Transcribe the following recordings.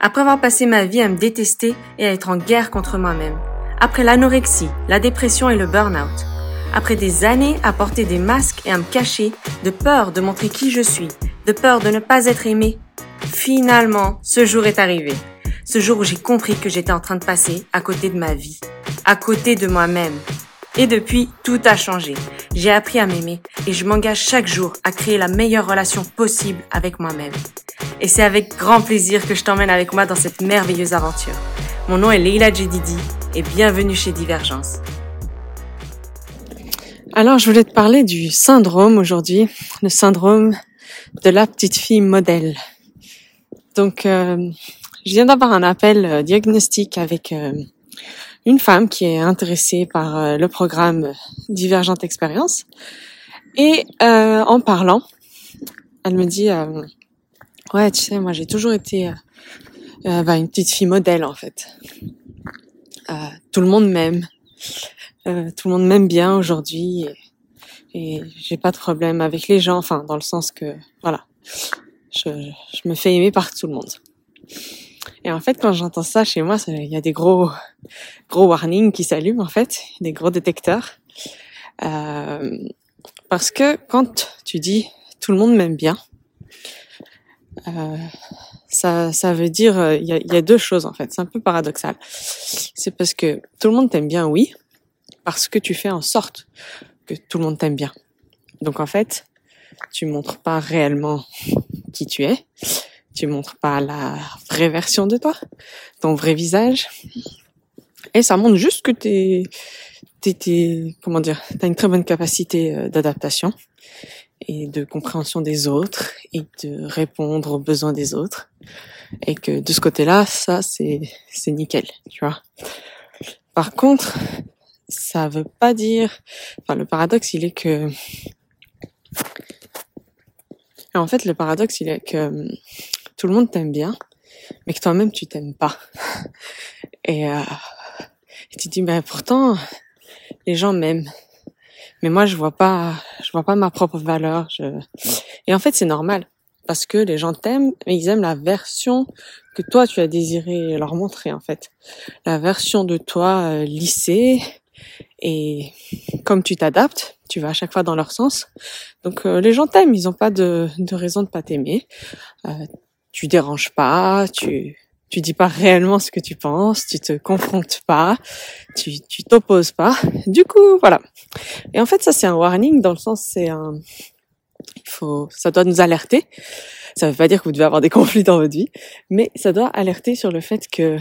Après avoir passé ma vie à me détester et à être en guerre contre moi-même, après l'anorexie, la dépression et le burn-out, après des années à porter des masques et à me cacher, de peur de montrer qui je suis, de peur de ne pas être aimé, finalement, ce jour est arrivé. Ce jour où j'ai compris que j'étais en train de passer à côté de ma vie, à côté de moi-même. Et depuis, tout a changé. J'ai appris à m'aimer et je m'engage chaque jour à créer la meilleure relation possible avec moi-même. Et c'est avec grand plaisir que je t'emmène avec moi dans cette merveilleuse aventure. Mon nom est Leila Jedidi et bienvenue chez Divergence. Alors, je voulais te parler du syndrome aujourd'hui, le syndrome de la petite fille modèle. Donc, euh, je viens d'avoir un appel euh, diagnostic avec euh, une femme qui est intéressée par le programme Divergente Expérience. Et en parlant, elle me dit, ouais, tu sais, moi j'ai toujours été bah, une petite fille modèle en fait. tout le monde m'aime. tout le monde m'aime bien aujourd'hui. Et, et j'ai pas de problème avec les gens, enfin dans le sens que, voilà, je, je me fais aimer par tout le monde. Et en fait, quand j'entends ça chez moi, il y a des gros, gros warnings qui s'allument en fait, des gros détecteurs. Euh, parce que quand tu dis tout le monde m'aime bien, euh, ça, ça veut dire il y, a, y a deux choses en fait. C'est un peu paradoxal. C'est parce que tout le monde t'aime bien, oui, parce que tu fais en sorte que tout le monde t'aime bien. Donc en fait, tu montres pas réellement qui tu es. Tu montres pas la vraie version de toi, ton vrai visage. Et ça montre juste que t'es, t'es, t'es comment dire, t'as une très bonne capacité euh, d'adaptation et de compréhension des autres et de répondre aux besoins des autres. Et que de ce côté-là, ça, c'est, c'est nickel, tu vois. Par contre, ça veut pas dire, enfin, le paradoxe, il est que en fait, le paradoxe, il est que tout le monde t'aime bien, mais que toi-même, tu t'aimes pas. Et, euh, tu dis, mais pourtant, les gens m'aiment. Mais moi, je vois pas, je vois pas ma propre valeur. Je... Et en fait, c'est normal. Parce que les gens t'aiment, mais ils aiment la version que toi, tu as désiré leur montrer, en fait. La version de toi euh, lissée. Et comme tu t'adaptes, tu vas à chaque fois dans leur sens. Donc euh, les gens t'aiment, ils n'ont pas de, de raison de pas t'aimer. Euh, tu déranges pas, tu tu dis pas réellement ce que tu penses, tu te confrontes pas, tu tu t'opposes pas. Du coup, voilà. Et en fait, ça c'est un warning dans le sens c'est un faut ça doit nous alerter. Ça veut pas dire que vous devez avoir des conflits dans votre vie, mais ça doit alerter sur le fait que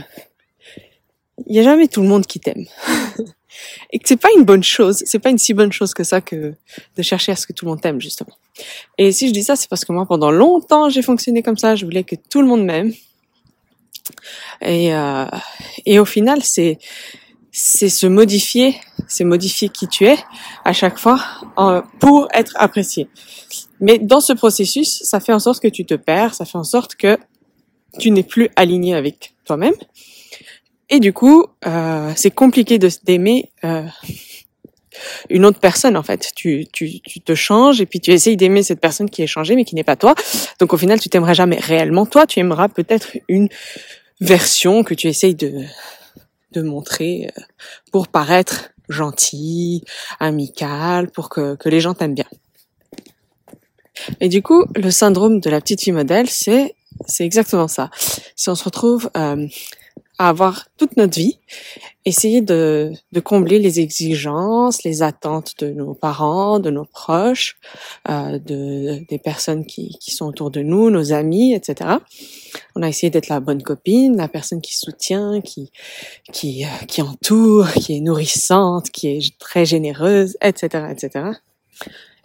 il y a jamais tout le monde qui t'aime. et que c'est pas une bonne chose, c'est pas une si bonne chose que ça que de chercher à ce que tout le monde t'aime justement. Et si je dis ça, c'est parce que moi pendant longtemps j'ai fonctionné comme ça, je voulais que tout le monde m'aime. Et euh, et au final c'est c'est se modifier, c'est modifier qui tu es à chaque fois pour être apprécié. Mais dans ce processus, ça fait en sorte que tu te perds, ça fait en sorte que tu n'es plus aligné avec toi-même et du coup, euh, c'est compliqué de d'aimer euh, une autre personne en fait. Tu, tu, tu te changes et puis tu essayes d'aimer cette personne qui est changée mais qui n'est pas toi. Donc au final, tu t'aimeras jamais réellement toi. Tu aimeras peut-être une version que tu essayes de de montrer euh, pour paraître gentil, amical, pour que, que les gens t'aiment bien. Et du coup, le syndrome de la petite fille modèle, c'est c'est exactement ça. Si on se retrouve euh, avoir toute notre vie, essayer de, combler les exigences, les attentes de nos parents, de nos proches, euh, de, des personnes qui, qui sont autour de nous, nos amis, etc. On a essayé d'être la bonne copine, la personne qui soutient, qui, qui, euh, entoure, qui est nourrissante, qui est très généreuse, etc., etc.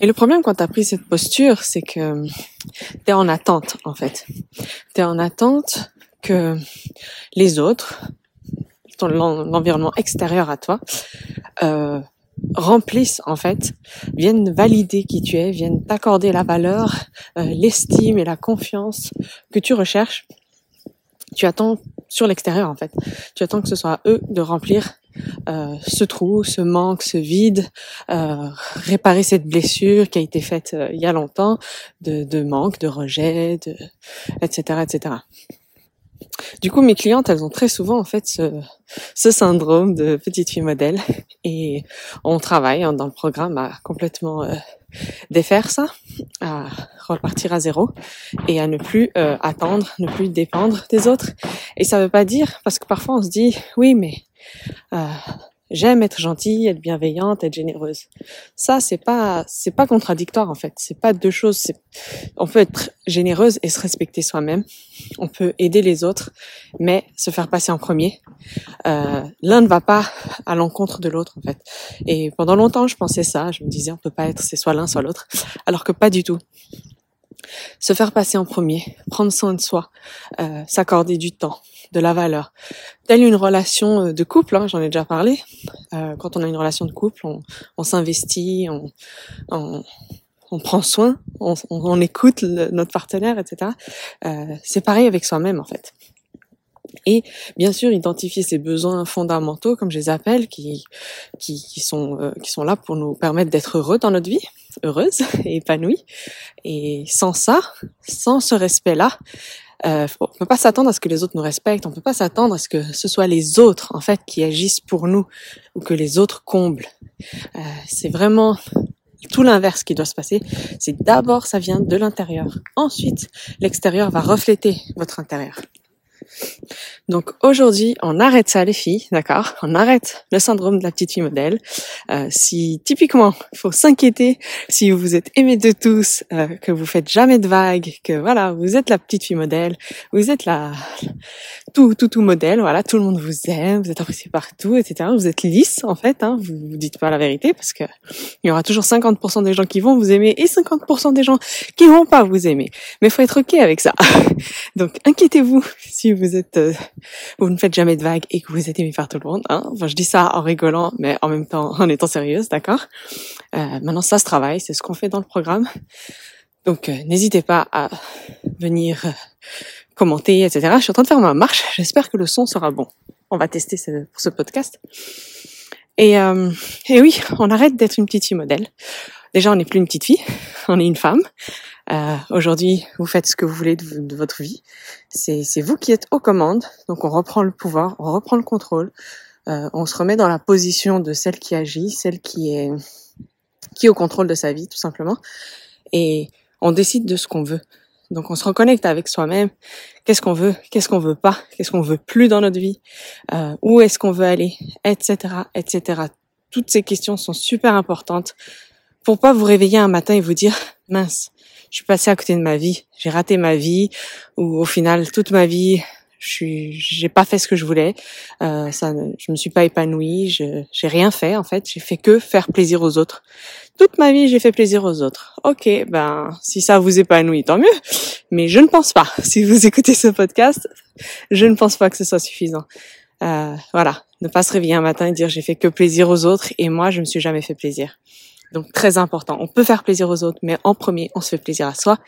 Et le problème quand tu as pris cette posture, c'est que tu es en attente, en fait. Tu es en attente que les autres, l'environnement extérieur à toi, euh, remplissent en fait, viennent valider qui tu es, viennent t'accorder la valeur, euh, l'estime et la confiance que tu recherches. Tu attends sur l'extérieur en fait. Tu attends que ce soit à eux de remplir euh, ce trou, ce manque, ce vide, réparer cette blessure qui a été faite il y a longtemps de, manque, de rejet, etc., etc. Du coup, mes clientes, elles ont très souvent en fait ce, ce syndrome de petite fille modèle et on travaille hein, dans le programme à complètement euh, défaire ça, à repartir à zéro et à ne plus euh, attendre, ne plus dépendre des autres. Et ça veut pas dire, parce que parfois on se dit, oui, mais euh, J'aime être gentille, être bienveillante, être généreuse. Ça, c'est pas, c'est pas contradictoire en fait. C'est pas deux choses. On peut être généreuse et se respecter soi-même. On peut aider les autres, mais se faire passer en premier. Euh, L'un ne va pas à l'encontre de l'autre en fait. Et pendant longtemps, je pensais ça. Je me disais, on peut pas être, c'est soit l'un soit l'autre, alors que pas du tout se faire passer en premier, prendre soin de soi, euh, s'accorder du temps, de la valeur. Telle une relation euh, de couple, hein, j'en ai déjà parlé. Euh, quand on a une relation de couple, on, s'investit, on, on, prend soin, on, écoute notre partenaire, etc. c'est pareil avec soi-même en fait. Et bien sûr, identifier ces besoins fondamentaux, comme je les appelle, qui, qui, qui sont, qui sont là pour nous permettre d'être heureux dans notre vie, heureuse et épanouie. Et sans ça, sans ce respect-là, euh, on peut pas s'attendre à ce que les autres nous respectent. On peut pas s'attendre à ce que ce soit les autres en fait qui agissent pour nous ou que les autres comblent. Euh, c'est vraiment tout l'inverse qui doit se passer. C'est d'abord ça vient de l'intérieur. Ensuite, l'extérieur va refléter votre intérieur. Donc aujourd'hui, on arrête ça les filles, d'accord? On arrête le syndrome de la petite fille modèle. Euh, si typiquement, il faut s'inquiéter si vous êtes aimé de tous, euh, que vous faites jamais de vagues, que voilà, vous êtes la petite fille modèle, vous êtes la tout tout tout modèle, voilà, tout le monde vous aime, vous êtes apprécié partout, etc. Vous êtes lisse en fait, hein, vous, vous dites pas la vérité parce que il y aura toujours 50% des gens qui vont vous aimer et 50% des gens qui vont pas vous aimer. Mais faut être ok avec ça. Donc inquiétez-vous si vous êtes euh, vous ne faites jamais de vagues et que vous êtes aimé par tout le monde. Hein. Enfin, je dis ça en rigolant, mais en même temps en étant sérieuse, d'accord euh, Maintenant, ça se travaille, c'est ce qu'on fait dans le programme. Donc, euh, n'hésitez pas à venir euh, commenter, etc. Je suis en train de faire ma marche. J'espère que le son sera bon. On va tester ce, pour ce podcast. Et, euh, et oui, on arrête d'être une petite fille modèle. Déjà, on n'est plus une petite fille, on est une femme. Euh, Aujourd'hui, vous faites ce que vous voulez de, votre vie. C'est vous qui êtes aux commandes. Donc, on reprend le pouvoir, on reprend le contrôle. Euh, on se remet dans la position de celle qui agit, celle qui est qui est au contrôle de sa vie, tout simplement. Et on décide de ce qu'on veut. Donc, on se reconnecte avec soi-même. Qu'est-ce qu'on veut? Qu'est-ce qu'on veut pas? Qu'est-ce qu'on veut plus dans notre vie? Euh, Où est-ce qu'on veut aller? Etc. Etc. Toutes ces questions sont super importantes pour pas vous réveiller un matin et vous dire mince, je suis passé à côté de ma vie, j'ai raté ma vie ou au final toute ma vie je suis j'ai pas fait ce que je voulais. Euh, ça je me suis pas épanouie je j'ai rien fait en fait. J'ai fait que faire plaisir aux autres. Toute ma vie j'ai fait plaisir aux autres. Ok ben si ça vous épanouit tant mieux. Mais je ne pense pas. Si vous écoutez ce podcast je ne pense pas que ce soit suffisant. Euh, voilà. Ne pas se réveiller un matin et dire j'ai fait que plaisir aux autres et moi je me suis jamais fait plaisir donc très important. On peut faire plaisir aux autres, mais en premier, on se fait plaisir à soi.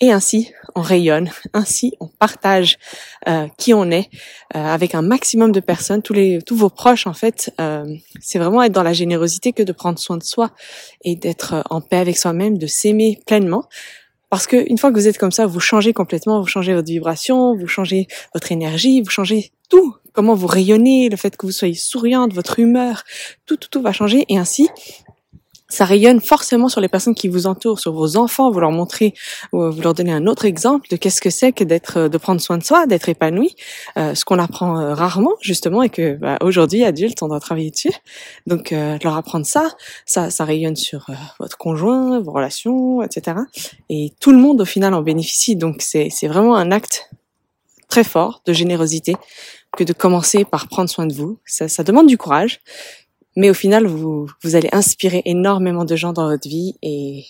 Et ainsi, on rayonne. Ainsi, on partage euh, qui on est euh, avec un maximum de personnes, tous les, tous vos proches en fait. Euh, c'est vraiment être dans la générosité que de prendre soin de soi et d'être en paix avec soi-même, de s'aimer pleinement. Parce que une fois que vous êtes comme ça, vous changez complètement, vous changez votre vibration, vous changez votre énergie, vous changez tout. Comment vous rayonnez, le fait que vous soyez souriante, votre humeur, tout, tout, tout va changer. Et ainsi, ça rayonne forcément sur les personnes qui vous entourent, sur vos enfants. Vous leur montrez, vous leur donnez un autre exemple de qu'est-ce que c'est que d'être, euh, de prendre soin de soi, d'être épanoui, euh, ce qu'on apprend euh, rarement justement et que bah, aujourd'hui adulte on doit travailler dessus. Donc leur apprendre ça, ça, ça rayonne sur votre conjoint, vos relations, etc. Et tout le monde au final en bénéficie. Donc c'est c'est vraiment un acte très fort de générosité que de commencer par prendre soin de vous. Ça, ça demande du courage, mais au final, vous, vous allez inspirer énormément de gens dans votre vie et,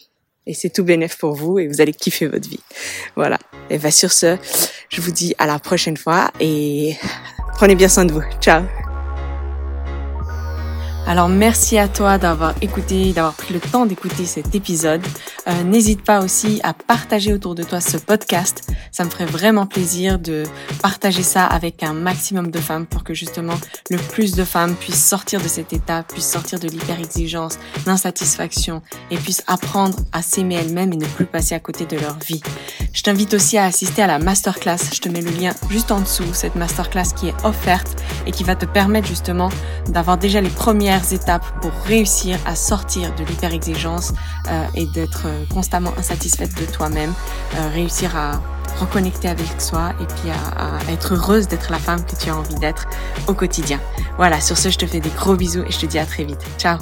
et c'est tout bénéf pour vous et vous allez kiffer votre vie. Voilà. Et bien sur ce, je vous dis à la prochaine fois et prenez bien soin de vous. Ciao alors merci à toi d'avoir écouté, d'avoir pris le temps d'écouter cet épisode. Euh, N'hésite pas aussi à partager autour de toi ce podcast Ça me ferait vraiment plaisir de partager ça avec un maximum de femmes pour que justement le plus de femmes puissent sortir de cet état, puissent sortir de l'hyper-exigence, l'insatisfaction et puissent apprendre à s'aimer elles-mêmes et ne plus passer à côté de leur vie. Je t'invite aussi à assister à la masterclass. Je te mets le lien juste en dessous, cette masterclass qui est offerte et qui va te permettre justement d'avoir déjà les premières étapes pour réussir à sortir de l'hyper-exigence euh, et d'être euh, constamment insatisfaite de toi-même, euh, réussir à reconnecter avec soi et puis à, à être heureuse d'être la femme que tu as envie d'être au quotidien. Voilà, sur ce, je te fais des gros bisous et je te dis à très vite. Ciao